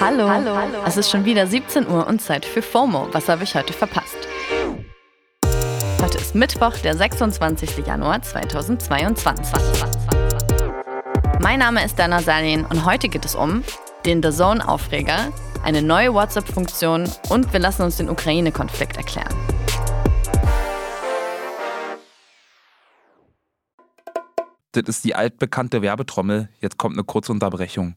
Hallo. Hallo. Es ist schon wieder 17 Uhr und Zeit für FOMO. Was habe ich heute verpasst? Heute ist Mittwoch, der 26. Januar 2022. Mein Name ist Dana Salin und heute geht es um den The Zone Aufreger, eine neue WhatsApp-Funktion und wir lassen uns den Ukraine-Konflikt erklären. Das ist die altbekannte Werbetrommel. Jetzt kommt eine kurze Unterbrechung.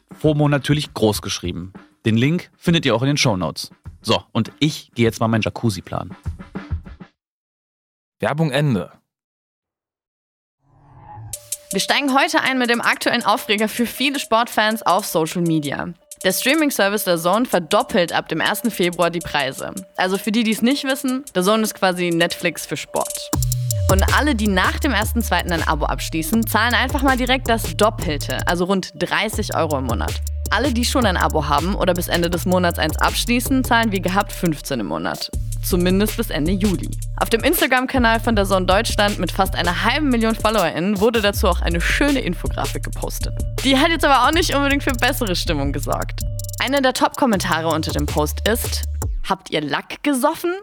FOMO natürlich groß geschrieben. Den Link findet ihr auch in den Show Notes. So, und ich gehe jetzt mal meinen Jacuzzi planen. Werbung Ende. Wir steigen heute ein mit dem aktuellen Aufreger für viele Sportfans auf Social Media. Der Streaming-Service der Zone verdoppelt ab dem 1. Februar die Preise. Also für die, die es nicht wissen, der Zone ist quasi Netflix für Sport. Und alle, die nach dem 1.2. ein Abo abschließen, zahlen einfach mal direkt das Doppelte, also rund 30 Euro im Monat. Alle, die schon ein Abo haben oder bis Ende des Monats eins abschließen, zahlen wie gehabt 15 im Monat. Zumindest bis Ende Juli. Auf dem Instagram-Kanal von der Zone Deutschland mit fast einer halben Million FollowerInnen wurde dazu auch eine schöne Infografik gepostet. Die hat jetzt aber auch nicht unbedingt für bessere Stimmung gesorgt. Einer der Top-Kommentare unter dem Post ist: Habt ihr Lack gesoffen?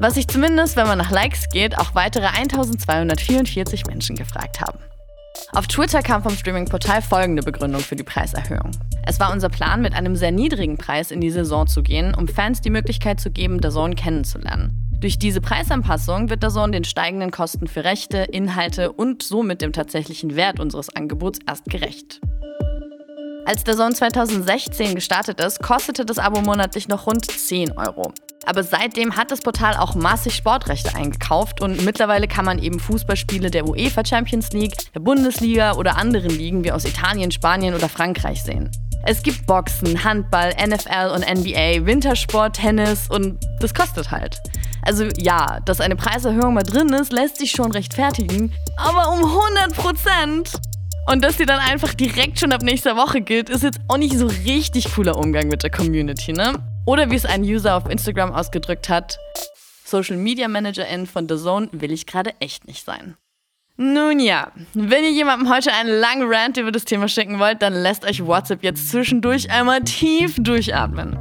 Was sich zumindest, wenn man nach Likes geht, auch weitere 1244 Menschen gefragt haben. Auf Twitter kam vom Streaming-Portal folgende Begründung für die Preiserhöhung. Es war unser Plan, mit einem sehr niedrigen Preis in die Saison zu gehen, um Fans die Möglichkeit zu geben, der Zone kennenzulernen. Durch diese Preisanpassung wird der Zone den steigenden Kosten für Rechte, Inhalte und somit dem tatsächlichen Wert unseres Angebots erst gerecht. Als der Zone 2016 gestartet ist, kostete das Abo monatlich noch rund 10 Euro. Aber seitdem hat das Portal auch massig Sportrechte eingekauft und mittlerweile kann man eben Fußballspiele der UEFA Champions League, der Bundesliga oder anderen Ligen wie aus Italien, Spanien oder Frankreich sehen. Es gibt Boxen, Handball, NFL und NBA, Wintersport, Tennis und das kostet halt. Also ja, dass eine Preiserhöhung mal drin ist, lässt sich schon rechtfertigen, aber um 100 Prozent. Und dass die dann einfach direkt schon ab nächster Woche gilt, ist jetzt auch nicht so richtig cooler Umgang mit der Community, ne? Oder wie es ein User auf Instagram ausgedrückt hat, Social Media Managerin von The Zone will ich gerade echt nicht sein. Nun ja, wenn ihr jemandem heute einen langen Rant über das Thema schicken wollt, dann lasst euch WhatsApp jetzt zwischendurch einmal tief durchatmen.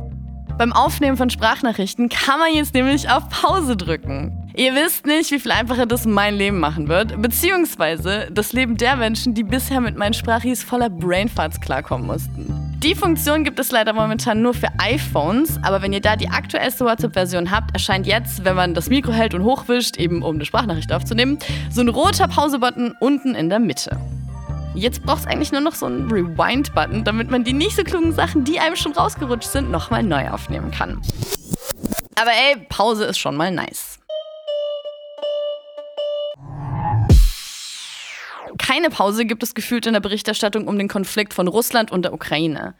Beim Aufnehmen von Sprachnachrichten kann man jetzt nämlich auf Pause drücken. Ihr wisst nicht, wie viel einfacher das mein Leben machen wird, beziehungsweise das Leben der Menschen, die bisher mit meinen Sprachis voller Brainfarts klarkommen mussten. Die Funktion gibt es leider momentan nur für iPhones, aber wenn ihr da die aktuellste WhatsApp-Version habt, erscheint jetzt, wenn man das Mikro hält und hochwischt, eben um eine Sprachnachricht aufzunehmen, so ein roter Pause-Button unten in der Mitte. Jetzt braucht es eigentlich nur noch so einen Rewind-Button, damit man die nicht so klugen Sachen, die einem schon rausgerutscht sind, nochmal neu aufnehmen kann. Aber ey, Pause ist schon mal nice. Keine Pause gibt es gefühlt in der Berichterstattung um den Konflikt von Russland und der Ukraine.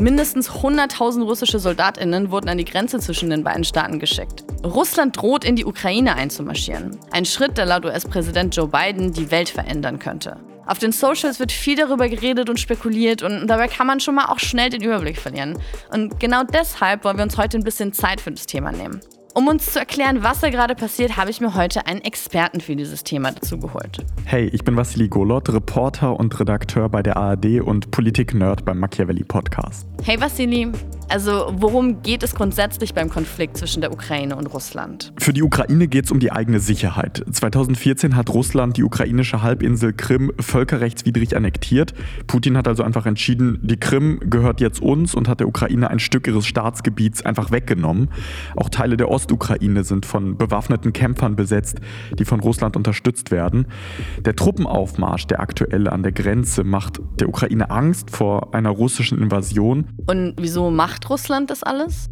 Mindestens 100.000 russische Soldatinnen wurden an die Grenze zwischen den beiden Staaten geschickt. Russland droht in die Ukraine einzumarschieren. Ein Schritt, der laut US-Präsident Joe Biden die Welt verändern könnte. Auf den Socials wird viel darüber geredet und spekuliert und dabei kann man schon mal auch schnell den Überblick verlieren. Und genau deshalb wollen wir uns heute ein bisschen Zeit für das Thema nehmen. Um uns zu erklären, was da gerade passiert, habe ich mir heute einen Experten für dieses Thema dazu geholt. Hey, ich bin Vassili Golot, Reporter und Redakteur bei der ARD und Politik-Nerd beim Machiavelli Podcast. Hey Vassili, also worum geht es grundsätzlich beim Konflikt zwischen der Ukraine und Russland? Für die Ukraine geht es um die eigene Sicherheit. 2014 hat Russland die ukrainische Halbinsel Krim völkerrechtswidrig annektiert. Putin hat also einfach entschieden, die Krim gehört jetzt uns und hat der Ukraine ein Stück ihres Staatsgebiets einfach weggenommen. Auch Teile der Ostukraine sind von bewaffneten Kämpfern besetzt, die von Russland unterstützt werden. Der Truppenaufmarsch, der aktuell an der Grenze, macht der Ukraine Angst vor einer russischen Invasion. Und wieso macht Russland das alles?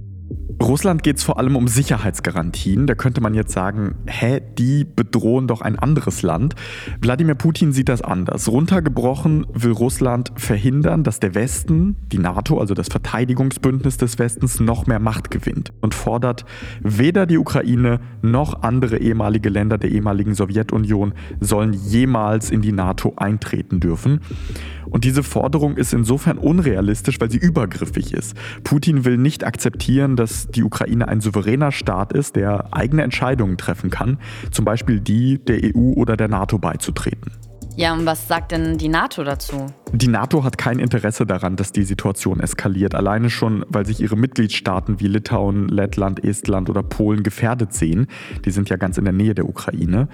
Russland geht es vor allem um Sicherheitsgarantien. Da könnte man jetzt sagen, hä, die bedrohen doch ein anderes Land. Wladimir Putin sieht das anders. Runtergebrochen will Russland verhindern, dass der Westen, die NATO, also das Verteidigungsbündnis des Westens, noch mehr Macht gewinnt und fordert, weder die Ukraine noch andere ehemalige Länder der ehemaligen Sowjetunion sollen jemals in die NATO eintreten dürfen. Und diese Forderung ist insofern unrealistisch, weil sie übergriffig ist. Putin will nicht akzeptieren, dass die Ukraine ein souveräner Staat ist, der eigene Entscheidungen treffen kann, zum Beispiel die der EU oder der NATO beizutreten. Ja, und was sagt denn die NATO dazu? Die NATO hat kein Interesse daran, dass die Situation eskaliert. Alleine schon, weil sich ihre Mitgliedstaaten wie Litauen, Lettland, Estland oder Polen gefährdet sehen. Die sind ja ganz in der Nähe der Ukraine.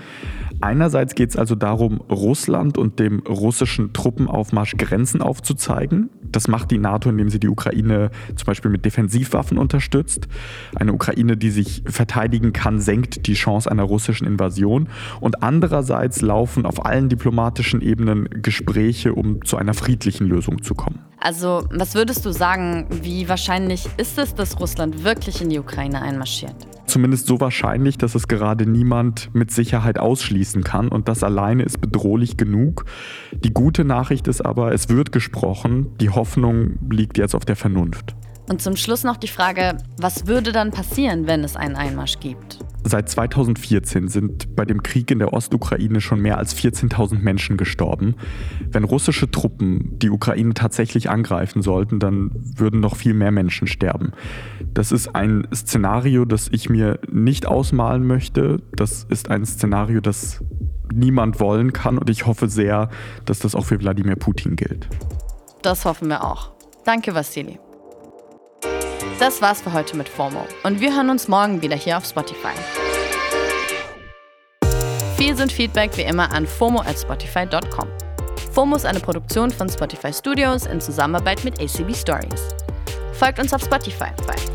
Einerseits geht es also darum, Russland und dem russischen Truppenaufmarsch Grenzen aufzuzeigen. Das macht die NATO, indem sie die Ukraine zum Beispiel mit Defensivwaffen unterstützt. Eine Ukraine, die sich verteidigen kann, senkt die Chance einer russischen Invasion. Und andererseits laufen auf allen diplomatischen Ebenen Gespräche, um zu einer friedlichen Lösung zu kommen. Also, was würdest du sagen, wie wahrscheinlich ist es, dass Russland wirklich in die Ukraine einmarschiert? Zumindest so wahrscheinlich, dass es gerade niemand mit Sicherheit ausschließen kann und das alleine ist bedrohlich genug. Die gute Nachricht ist aber, es wird gesprochen, die Hoffnung liegt jetzt auf der Vernunft. Und zum Schluss noch die Frage, was würde dann passieren, wenn es einen Einmarsch gibt? Seit 2014 sind bei dem Krieg in der Ostukraine schon mehr als 14.000 Menschen gestorben. Wenn russische Truppen die Ukraine tatsächlich angreifen sollten, dann würden noch viel mehr Menschen sterben. Das ist ein Szenario, das ich mir nicht ausmalen möchte. Das ist ein Szenario, das niemand wollen kann und ich hoffe sehr, dass das auch für Wladimir Putin gilt. Das hoffen wir auch. Danke, Vassili. Das war's für heute mit FOMO und wir hören uns morgen wieder hier auf Spotify. Viel sind Feedback wie immer an FOMO at Spotify.com. FOMO ist eine Produktion von Spotify Studios in Zusammenarbeit mit ACB Stories. Folgt uns auf Spotify bei